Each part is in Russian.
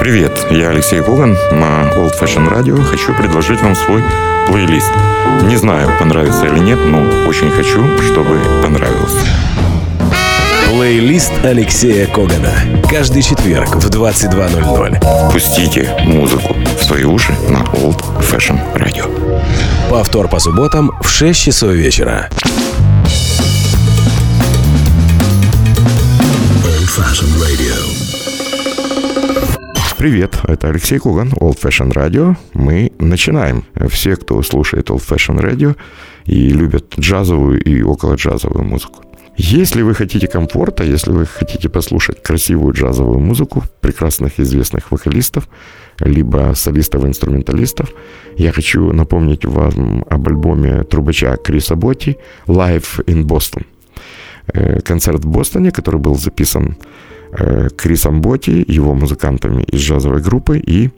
Привет, я Алексей Коган. На Old Fashion Radio хочу предложить вам свой плейлист. Не знаю, понравится или нет, но очень хочу, чтобы понравилось. Плейлист Алексея Когана. Каждый четверг в 22.00. Пустите музыку в свои уши на Old Fashion Radio. Повтор по субботам в 6 часов вечера. Old Fashion Radio. Привет, это Алексей Куган, Old Fashion Radio. Мы начинаем. Все, кто слушает Old Fashion Radio и любят джазовую и около джазовую музыку. Если вы хотите комфорта, если вы хотите послушать красивую джазовую музыку прекрасных известных вокалистов, либо солистов-инструменталистов, я хочу напомнить вам об альбоме трубача Криса Ботти «Live in Boston». Э, концерт в Бостоне, который был записан Крисом Боти, его музыкантами из джазовой группы и,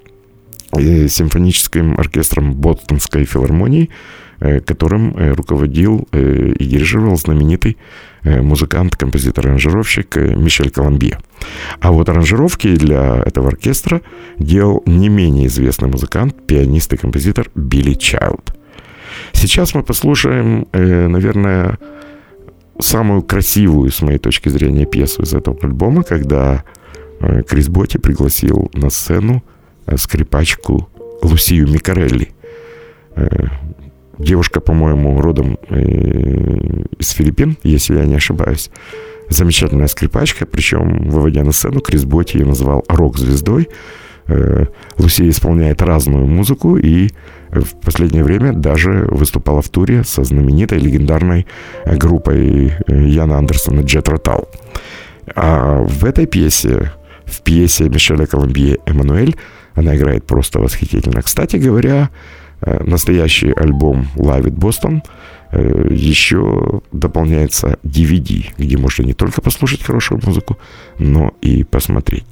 и симфоническим оркестром Бостонской филармонии, э, которым э, руководил и дирижировал знаменитый музыкант, композитор, аранжировщик Мишель Коломбье. А вот аранжировки для этого оркестра делал не менее известный музыкант, пианист и композитор Билли Чайлд. Сейчас мы послушаем, наверное, самую красивую, с моей точки зрения, пьесу из этого альбома, когда э, Крис Боти пригласил на сцену э, скрипачку Лусию Микарелли. Э, девушка, по-моему, родом из Филиппин, если я не ошибаюсь. Замечательная скрипачка, причем, выводя на сцену, Крис Боти ее назвал рок-звездой. Лусия исполняет разную музыку, и в последнее время даже выступала в туре со знаменитой легендарной э, группой э, Яна Андерсона Джет Ротал. А в этой пьесе, в пьесе Мишеля Колумбье «Эммануэль», она играет просто восхитительно. Кстати говоря, э, настоящий альбом «Live at Boston» еще дополняется DVD, где можно не только послушать хорошую музыку, но и посмотреть.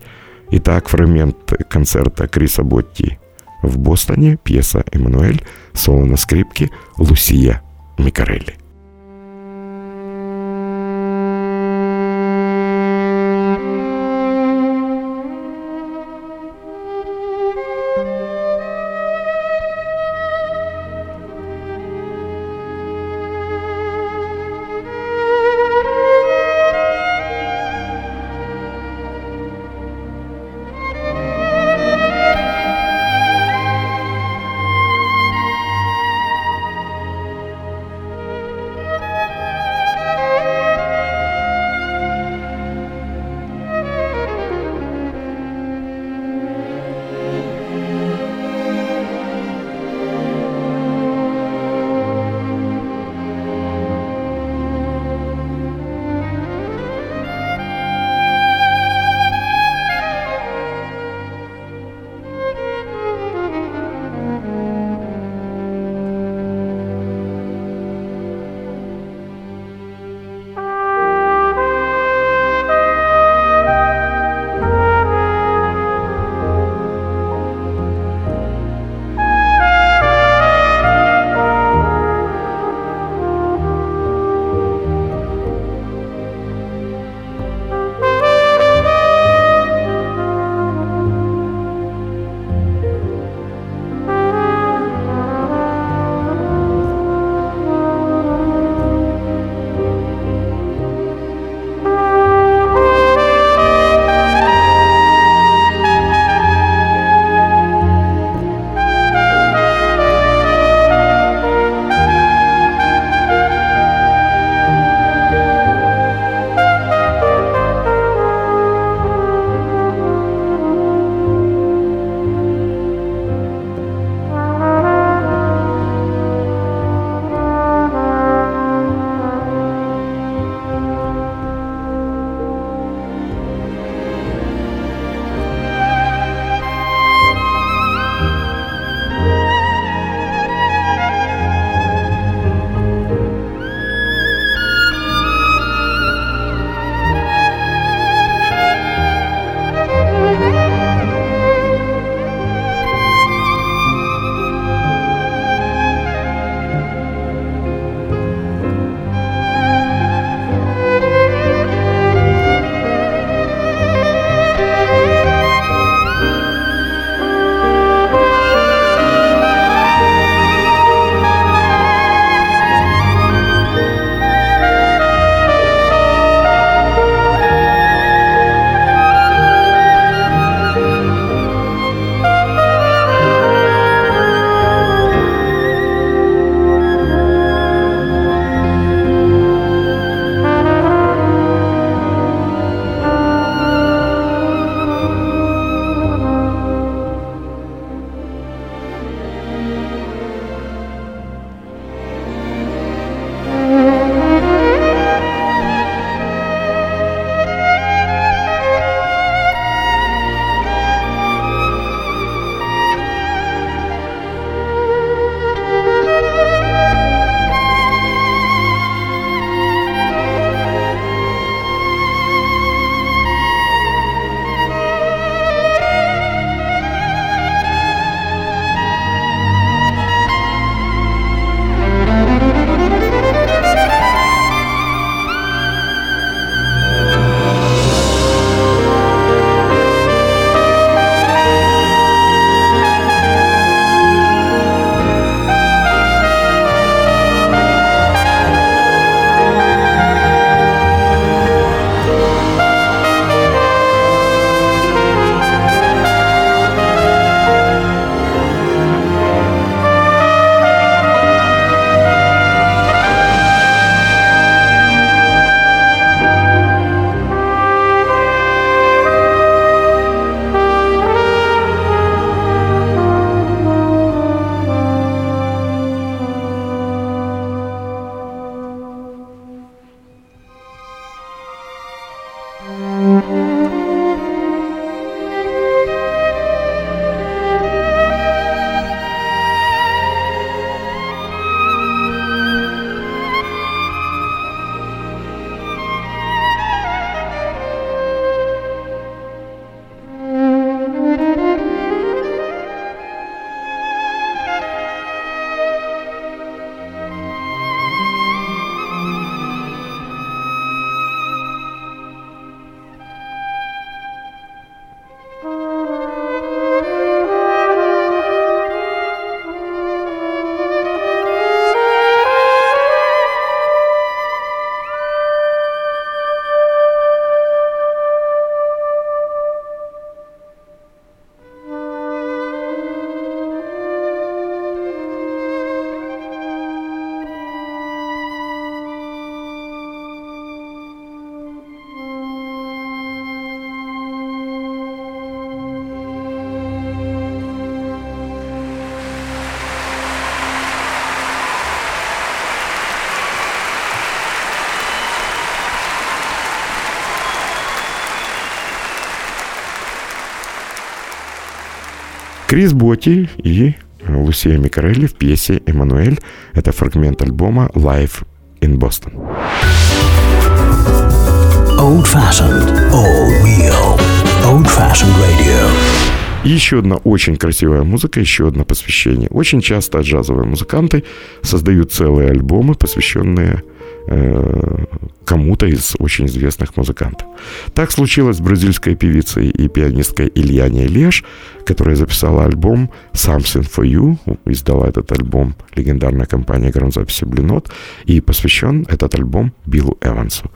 Итак, фрагмент концерта Криса Ботти в Бостоне пьеса «Эммануэль», соло на скрипке Лусия Микарелли. Крис Боти и Лусия Микарелли в пьесе «Эммануэль». Это фрагмент альбома «Live in Boston». Old fashioned, all real. Old fashioned radio. Еще одна очень красивая музыка, еще одно посвящение. Очень часто джазовые музыканты создают целые альбомы, посвященные э, кому-то из очень известных музыкантов. Так случилось с бразильской певицей и пианисткой Ильяне Леш, которая записала альбом «Something for You», издала этот альбом легендарная компания грамзаписи «Блинот», и посвящен этот альбом Биллу Эвансу,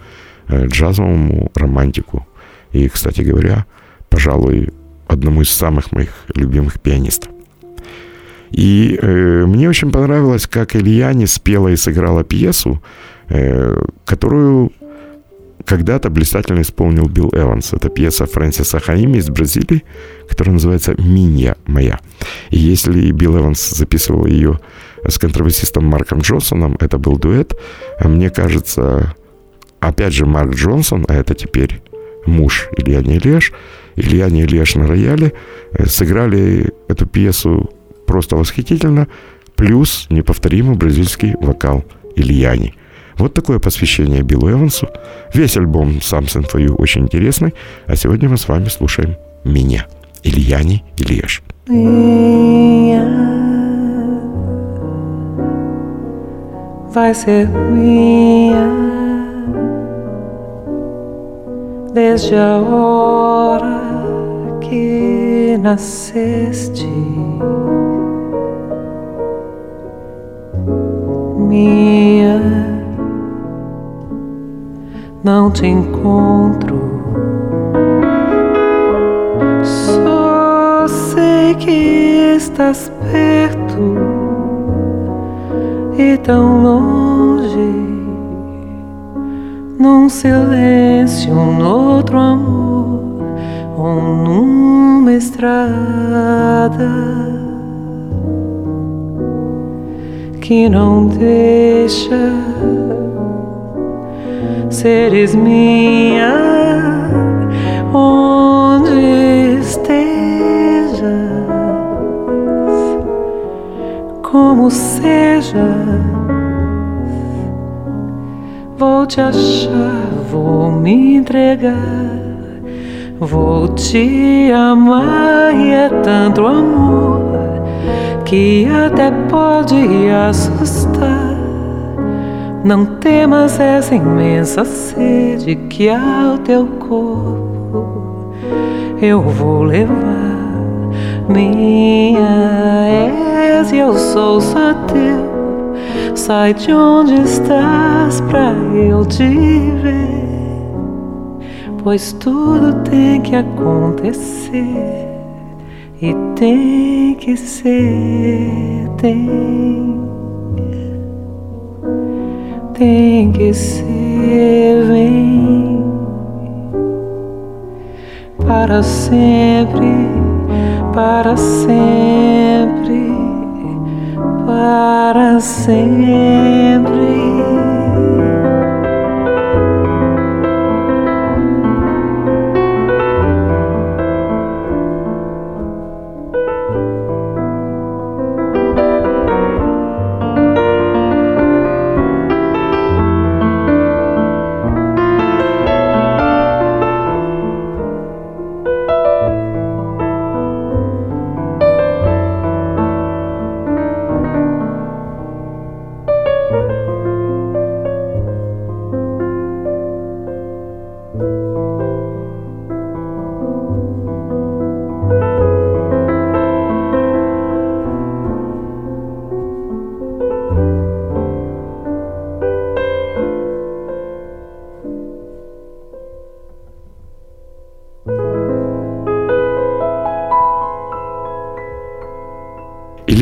э, джазовому романтику. И, кстати говоря, пожалуй, одному из самых моих любимых пианистов. И э, мне очень понравилось, как Ильяне спела и сыграла пьесу, э, которую когда-то блистательно исполнил Билл Эванс. Это пьеса Фрэнсиса Хаими из Бразилии, которая называется «Минья моя». И если Билл Эванс записывал ее с контрабасистом Марком Джонсоном, это был дуэт, а мне кажется, опять же, Марк Джонсон, а это теперь муж Илья Леш, Илья Леш на рояле, э, сыграли эту пьесу просто восхитительно, плюс неповторимый бразильский вокал Ильяни. Вот такое посвящение Биллу Эвансу. Весь альбом «Something for You» очень интересный, а сегодня мы с вами слушаем меня, Ильяни Ильеш. vai ser minha desde a hora que nasceste. Minha, não te encontro. Só sei que estás perto e tão longe num silêncio, num outro amor, ou numa estrada que não deixa seres minha onde estejas, como seja Vou te achar, vou me entregar, vou te amar e é tanto amor que até pode assustar. Não temas essa imensa sede que ao teu corpo eu vou levar. Minha és e eu sou só teu. Sai de onde estás pra eu te ver. Pois tudo tem que acontecer e tem que ser, tem. Tem que ser, vem para sempre, para sempre para sempre.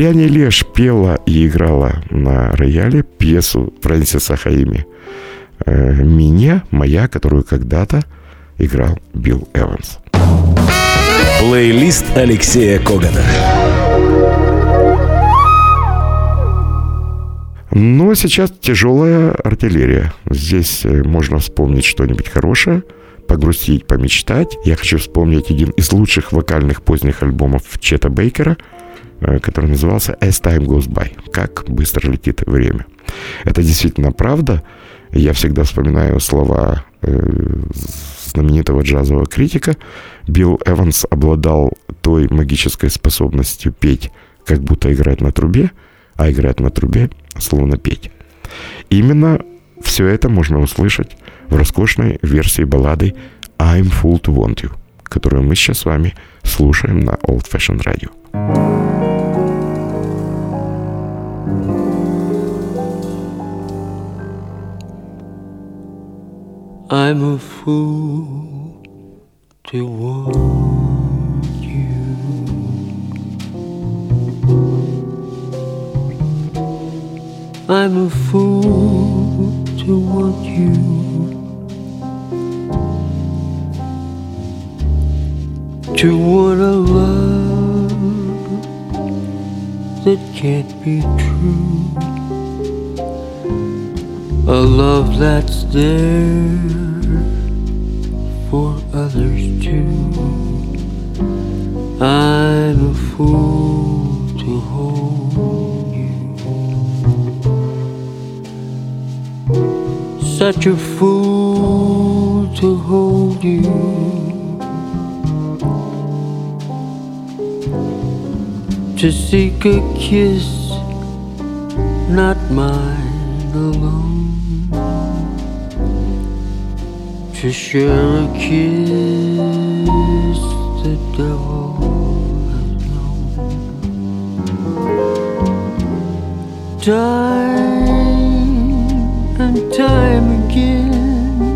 Ильяне Леш пела и играла на рояле пьесу Фрэнсиса Хаими э, «Меня, моя», которую когда-то играл Билл Эванс. Плейлист Алексея Когана. Но сейчас тяжелая артиллерия. Здесь э, можно вспомнить что-нибудь хорошее, погрустить, помечтать. Я хочу вспомнить один из лучших вокальных поздних альбомов Чета Бейкера, который назывался «As Time Goes By» — «Как быстро летит время». Это действительно правда. Я всегда вспоминаю слова э, знаменитого джазового критика. Билл Эванс обладал той магической способностью петь, как будто играть на трубе, а играть на трубе словно петь. Именно все это можно услышать в роскошной версии баллады I'm Full to Want You, которую мы сейчас с вами слушаем на Old Fashion Radio. I'm a fool to want you. I'm a fool to want you. To want a love that can't be true. A love that's there for others too. I'm a fool to hold you. Such a fool to hold you. To seek a kiss, not mine alone to share a kiss the devil has known. Time and time again,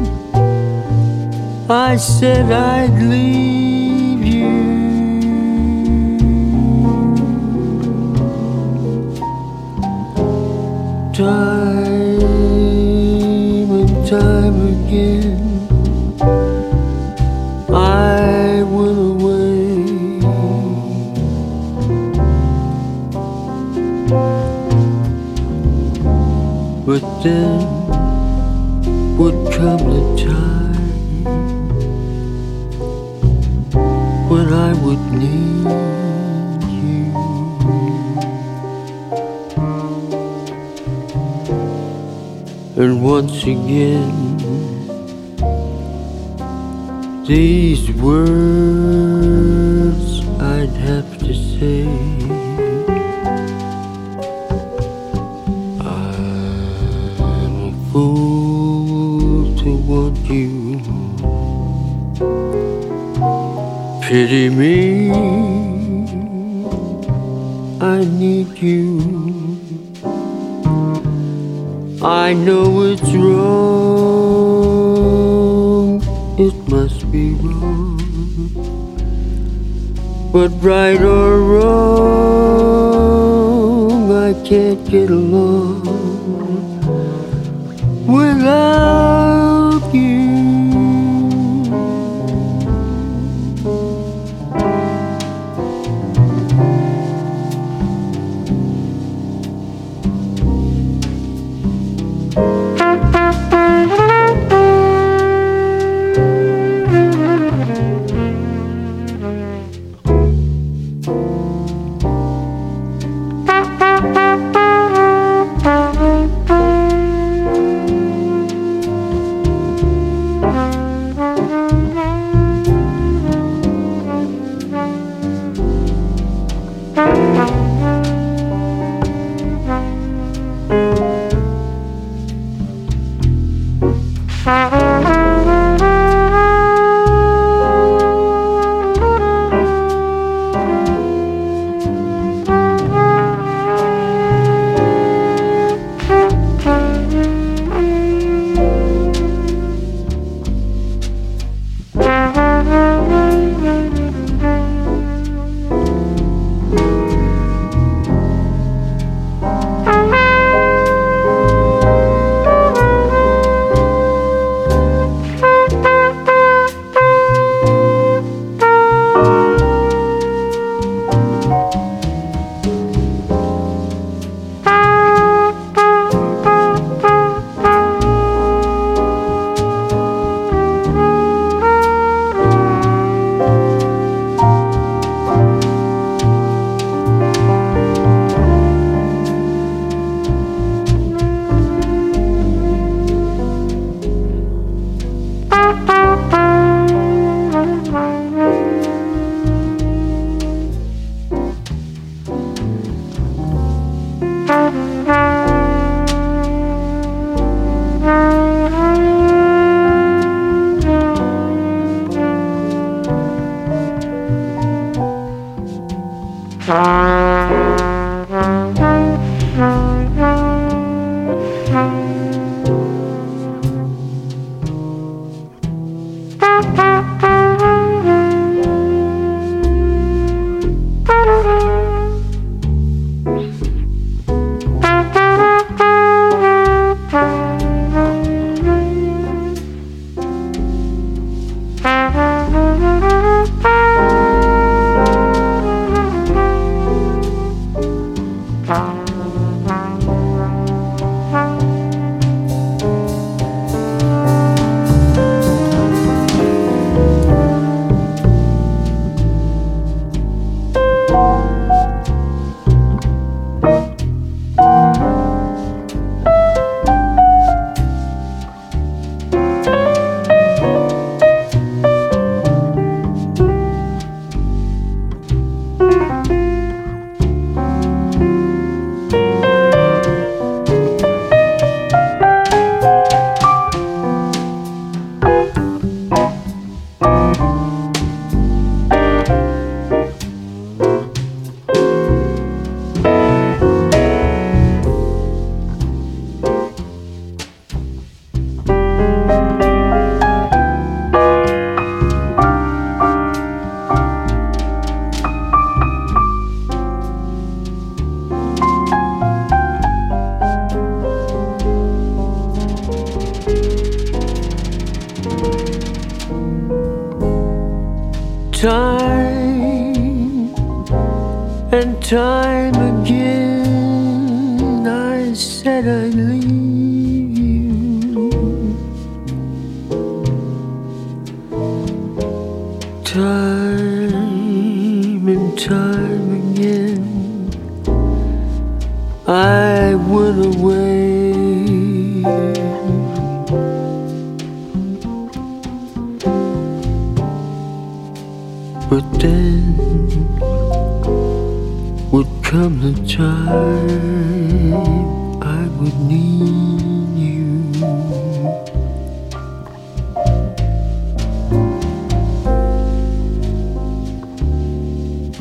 I said I'd leave you. Time then would come the time when I would need you. And once again, these words Pity me, I need you. I know it's wrong, it must be wrong. But right or wrong, I can't get along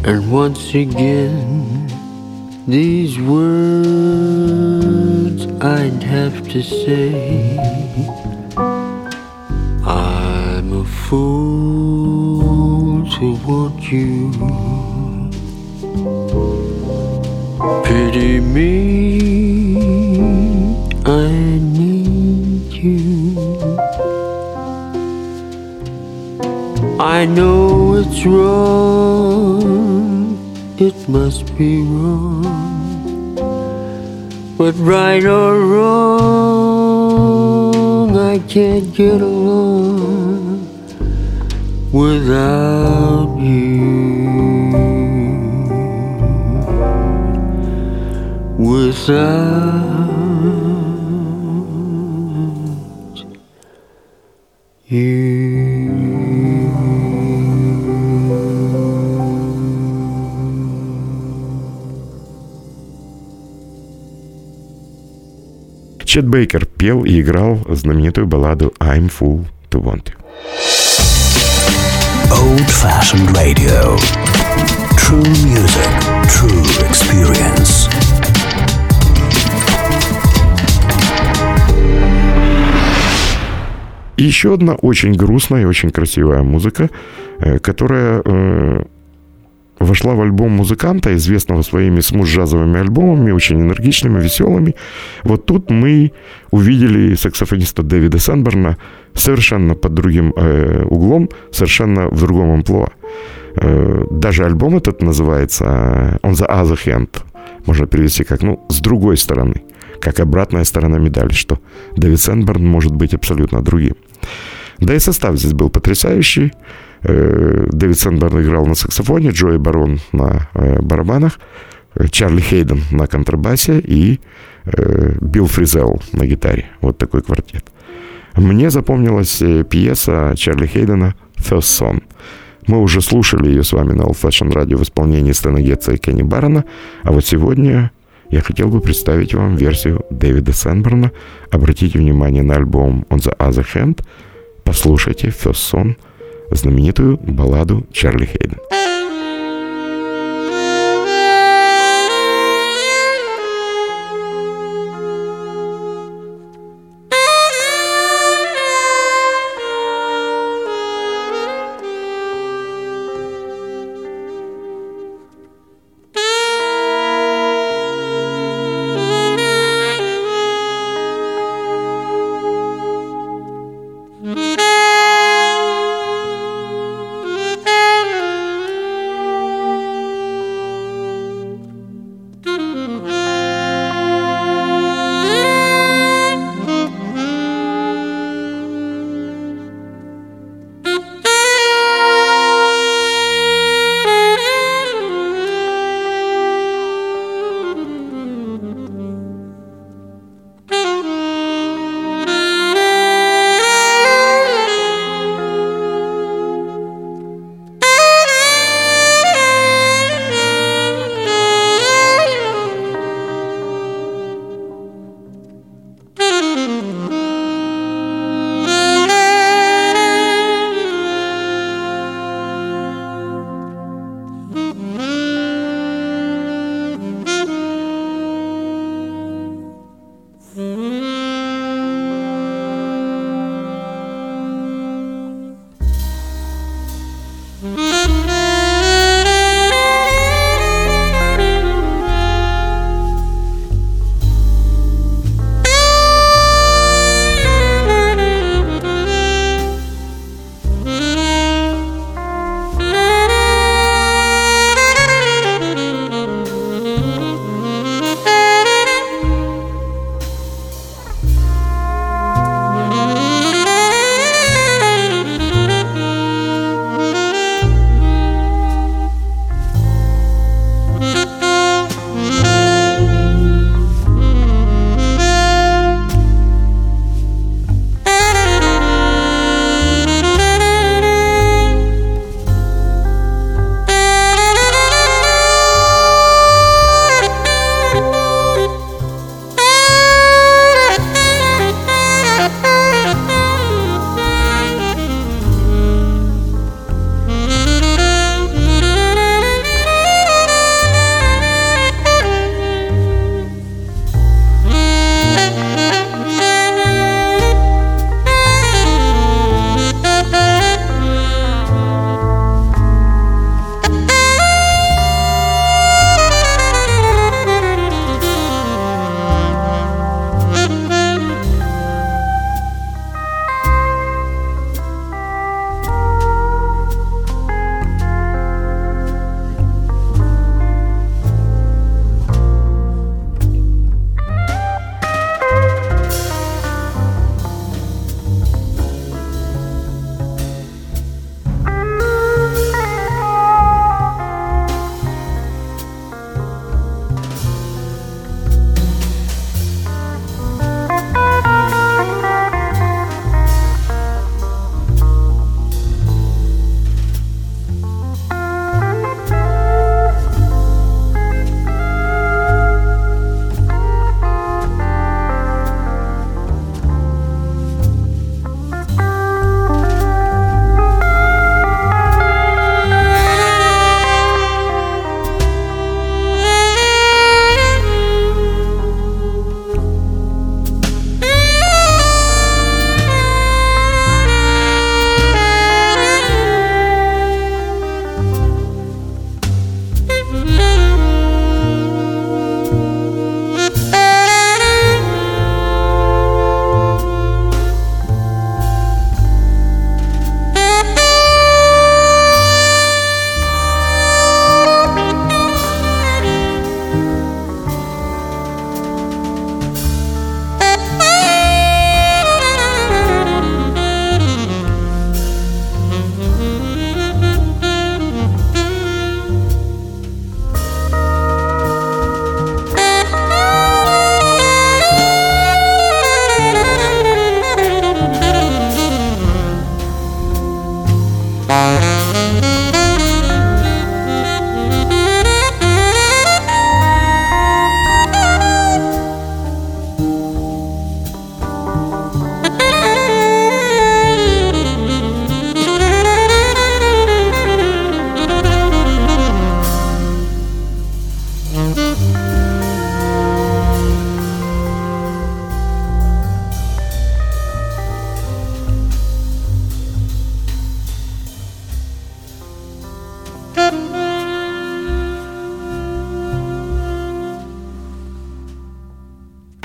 And once again, these words I'd have to say. I'm a fool to want you. Pity me, I need you. I know it's wrong, it must be wrong. But right or wrong, I can't get along without you. Without Чет Бейкер пел и играл знаменитую балладу «I'm Fool to Want You». Old fashioned radio. True music, true experience. И еще одна очень грустная и очень красивая музыка, э, которая э, вошла в альбом музыканта, известного своими смуз-джазовыми альбомами, очень энергичными, веселыми. Вот тут мы увидели саксофониста Дэвида Сенберна совершенно под другим э, углом, совершенно в другом амплуа. Э, даже альбом этот называется «On the other hand». Можно перевести как, ну, с другой стороны как обратная сторона медали, что Дэвид Сенберн может быть абсолютно другим. Да и состав здесь был потрясающий. Э, Дэвид Сенберн играл на саксофоне, Джои Барон на э, барабанах, э, Чарли Хейден на контрабасе и Билл Фризелл на гитаре. Вот такой квартет. Мне запомнилась пьеса Чарли Хейдена «First Son». Мы уже слушали ее с вами на Old Fashion Radio в исполнении Стэна Гетца и Кенни Баррена, а вот сегодня я хотел бы представить вам версию Дэвида Сенберна. Обратите внимание на альбом On the Other Hand. Послушайте First Son, знаменитую балладу Чарли Хейден.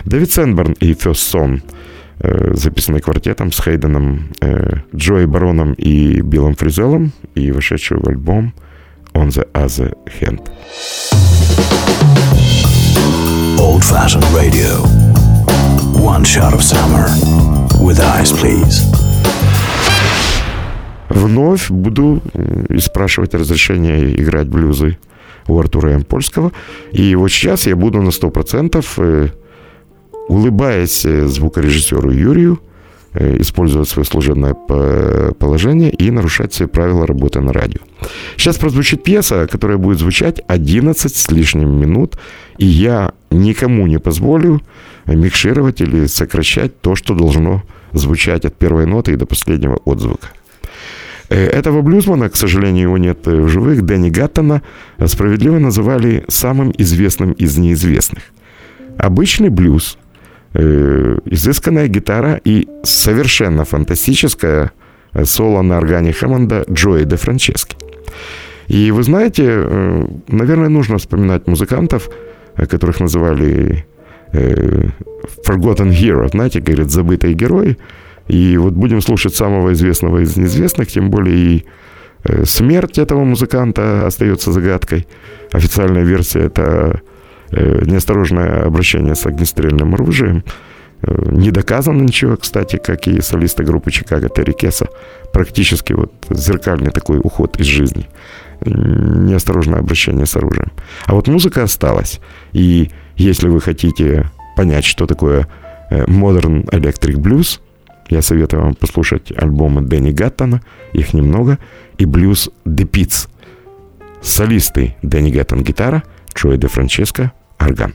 Дэвид Сенберн и First Son, э, записанный квартетом с Хейденом, э, Джои Бароном и Биллом Фризелом и вошедший в альбом On the Other Hand. Old fashioned radio. One shot of summer. With eyes, please. Вновь буду м, и спрашивать разрешения играть блюзы у Артура Ямпольского. И вот сейчас я буду на 100%, э, улыбаясь э, звукорежиссеру Юрию, э, использовать свое служебное по- положение и нарушать все правила работы на радио. Сейчас прозвучит пьеса, которая будет звучать 11 с лишним минут, и я никому не позволю микшировать или сокращать то, что должно звучать от первой ноты и до последнего отзвука. Э, Этого блюзмана, к сожалению, его нет в живых, Дэнни Гаттона справедливо называли самым известным из неизвестных. Обычный блюз, э, изысканная гитара и совершенно фантастическое э, соло на органе Хэммонда Джои де Франчески. И вы знаете, э, наверное, нужно вспоминать музыкантов, которых называли Forgotten Hero, знаете, говорят, забытые герои. И вот будем слушать самого известного из неизвестных, тем более и смерть этого музыканта остается загадкой. Официальная версия это неосторожное обращение с огнестрельным оружием. Э, Не доказано ничего, кстати, как и солиста группы Чикаго Терри Кеса. Практически вот зеркальный такой уход из жизни. Неосторожное обращение с оружием. А вот музыка осталась. И если вы хотите понять, что такое э, Modern Electric Blues, я советую вам послушать альбомы Дэнни Гаттона, их немного, и блюз The Pits. Солисты Дэнни Гаттон гитара, Джой де Франческо орган.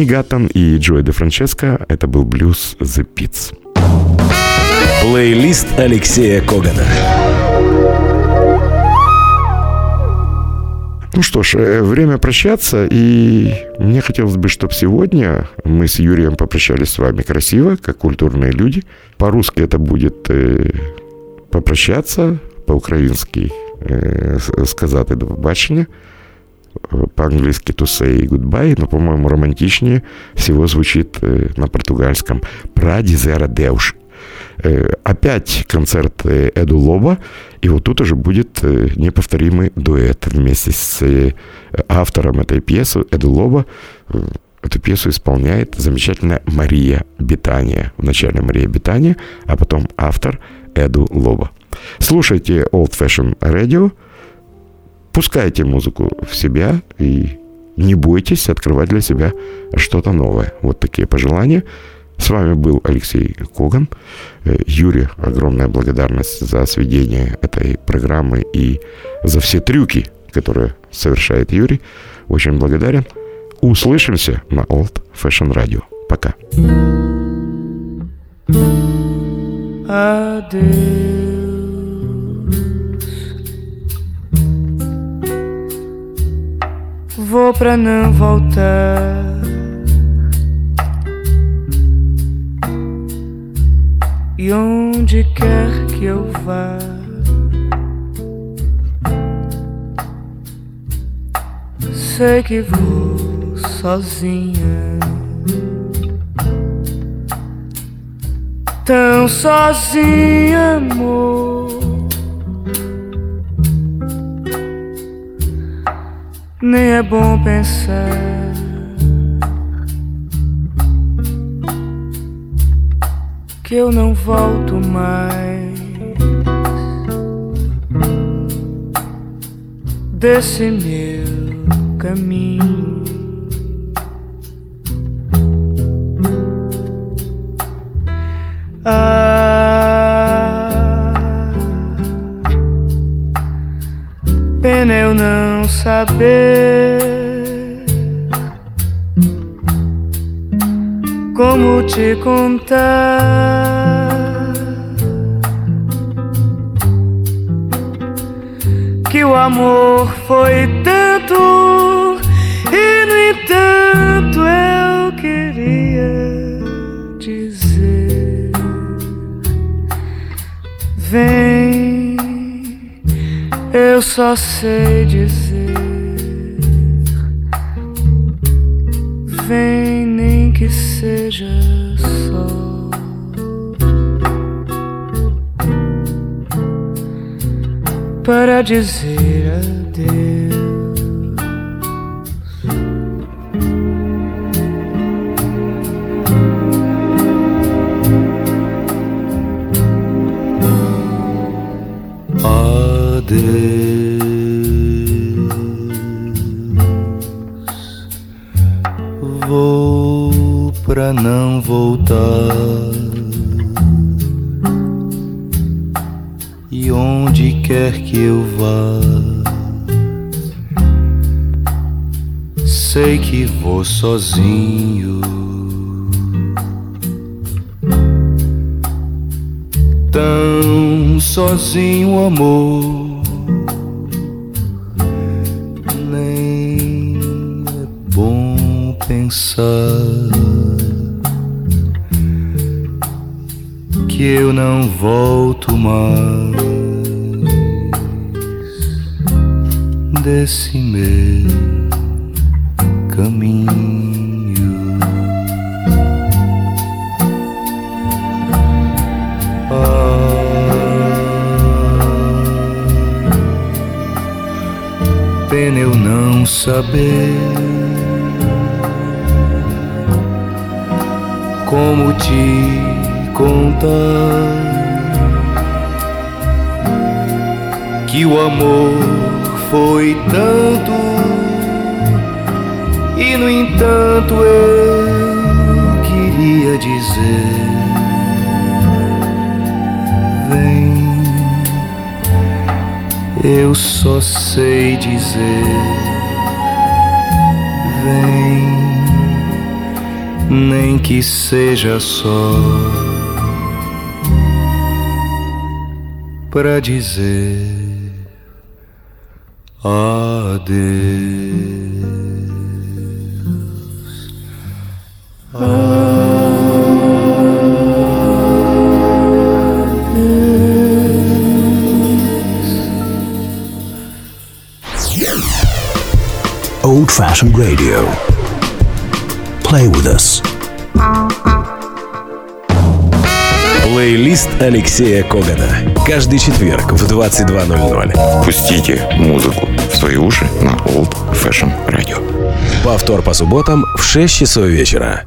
Дэнни Гаттон и Джой де Франческо. Это был блюз The Pits. Плейлист Алексея Когана. Ну что ж, э, время прощаться, и мне хотелось бы, чтобы сегодня мы с Юрием попрощались с вами красиво, как культурные люди. По-русски это будет э, попрощаться, по-українськи э, сказати до побачення, по-английски to say goodbye, но, по-моему, романтичнее всего звучит э, на португальском «Прадизера Деуш». Э, опять концерт э, Эду Лоба, и вот тут уже будет неповторимый дуэт вместе с автором этой пьесы Эду Лоба. Эту пьесу исполняет замечательная Мария Бетания. Вначале Мария Бетания, а потом автор Эду Лоба. Слушайте Old Fashion Radio, пускайте музыку в себя и не бойтесь открывать для себя что-то новое. Вот такие пожелания. С вами был Алексей Коган. Э, Юрий, огромная благодарность за сведение этой программы и за все трюки, которые совершает Юрий. Очень благодарен. Услышимся на Old Fashion Radio. Пока. Adeus. Vou pra não voltar. E onde quer que eu vá, sei que vou sozinha. Tão sozinha, amor. Nem é bom pensar. Que eu não volto mais desse meu caminho. Saber como te contar que o amor foi tanto e no entanto eu queria dizer vem eu só sei dizer vem nem que seja só para dizer adeus. Não voltar. E onde quer que eu vá, sei que vou sozinho. Tão sozinho, amor. Nem é bom pensar eu não volto mais desse meu caminho. Ah, pena eu não saber como te contar que o amor foi tanto e no entanto eu queria dizer vem eu só sei dizer vem nem que seja só para dizer adeus. Old Fashioned Radio. Play with us. Плейлист Алексея Когана. Каждый четверг в 22.00. Пустите музыку в свои уши на Old Fashion Radio. Повтор по субботам в 6 часов вечера.